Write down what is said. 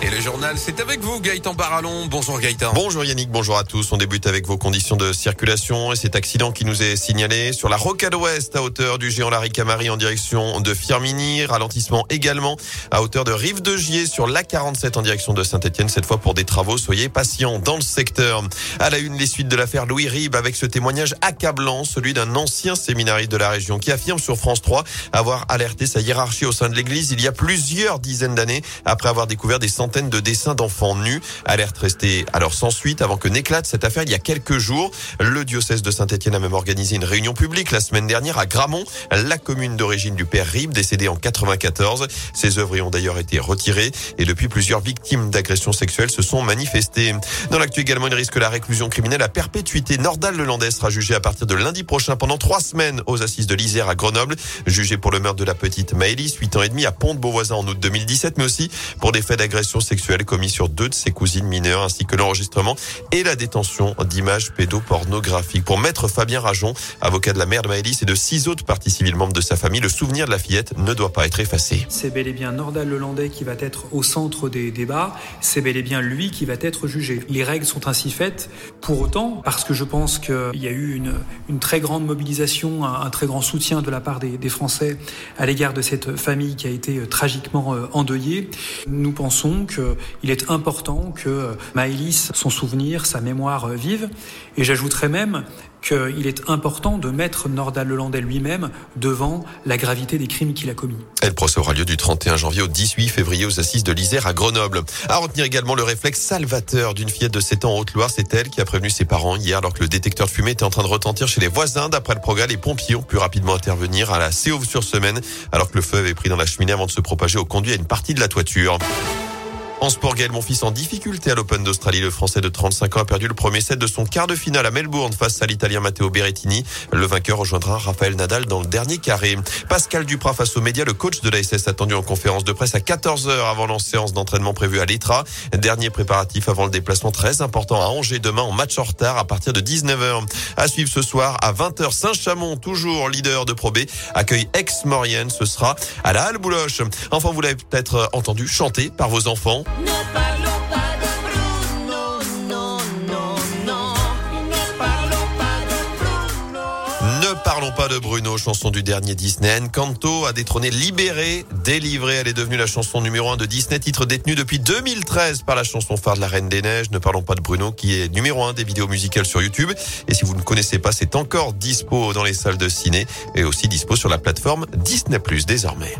Et le journal, c'est avec vous, Gaëtan Barallon. Bonjour Gaëtan. Bonjour Yannick, bonjour à tous. On débute avec vos conditions de circulation et cet accident qui nous est signalé sur la rocade ouest à hauteur du géant Larry Camari en direction de Firmini. Ralentissement également à hauteur de Rive de Gier sur l'A47 en direction de Saint-Etienne, cette fois pour des travaux. Soyez patients dans le secteur. À la une, les suites de l'affaire Louis Rib avec ce témoignage accablant, celui d'un ancien séminariste de la région qui affirme sur France 3 avoir alerté sa hiérarchie au sein de l'église il y a plusieurs dizaines d'années après avoir découvert des centaines de dessins d'enfants nus. Alerte restée alors sans suite avant que n'éclate cette affaire il y a quelques jours. Le diocèse de Saint-Etienne a même organisé une réunion publique la semaine dernière à Gramont, la commune d'origine du père Rib, décédé en 94. Ses œuvres y ont d'ailleurs été retirées et depuis plusieurs victimes d'agressions sexuelles se sont manifestées. Dans l'actu également, il risque la réclusion criminelle à perpétuité. Nordal Lelandais sera jugé à partir de lundi prochain pendant trois semaines aux assises de l'Isère à Grenoble, jugé pour le meurtre de la petite Maëlys, 8 ans et demi à Pont-de-Beauvoisin en août 2017, mais aussi pour des faits d'agression sexuelle commis sur deux de ses cousines mineures, ainsi que l'enregistrement et la détention d'images pédopornographiques. Pour maître Fabien Rajon, avocat de la mère de Maëlys et de six autres parties civiles membres de sa famille, le souvenir de la fillette ne doit pas être effacé. C'est bel et bien Nordal Lelandais qui va être au centre des débats. C'est bel et bien lui qui va être jugé. Les règles sont ainsi faites. Pour autant, parce que je pense qu'il y a eu une, une, très grande mobilisation, un, un, très grand soutien de la part des, des Français à l'égard de cette famille qui a été tragiquement euh, endeuillée, nous pensons qu'il est important que Maëlys, son souvenir, sa mémoire vive. Et j'ajouterais même qu'il est important de mettre Nordal Lelandais lui-même devant la gravité des crimes qu'il a commis. le procès aura lieu du 31 janvier au 18 février aux assises de l'Isère à Grenoble. À retenir également le réflexe salvateur d'une fillette de 7 ans en Haute-Loire. C'est elle qui a prévenu ses parents hier alors que le détecteur de fumée était en train de retentir chez les voisins. D'après le progrès, les pompiers ont pu rapidement intervenir à la Séauve-sur-Semaine alors que le feu avait pris dans la cheminée avant de se propager au conduit à une partie de la toiture. En sport, Gaël fils en difficulté à l'Open d'Australie. Le Français de 35 ans a perdu le premier set de son quart de finale à Melbourne face à l'Italien Matteo Berrettini. Le vainqueur rejoindra Raphaël Nadal dans le dernier carré. Pascal Duprat face aux médias, le coach de la SS attendu en conférence de presse à 14h avant la séance d'entraînement prévue à l'ETRA. Dernier préparatif avant le déplacement très important à Angers demain en match en retard à partir de 19h. À suivre ce soir à 20h Saint-Chamond, toujours leader de Pro B, accueille Aix-Maurienne. Ce sera à la Halle Bouloche. Enfin, vous l'avez peut-être entendu chanter par vos enfants. Ne parlons pas de Bruno, chanson du dernier Disney. Encanto a détrôné Libéré, délivré. Elle est devenue la chanson numéro un de Disney, titre détenu depuis 2013 par la chanson phare de la Reine des Neiges. Ne parlons pas de Bruno, qui est numéro un des vidéos musicales sur YouTube. Et si vous ne connaissez pas, c'est encore dispo dans les salles de ciné et aussi dispo sur la plateforme Disney Plus désormais.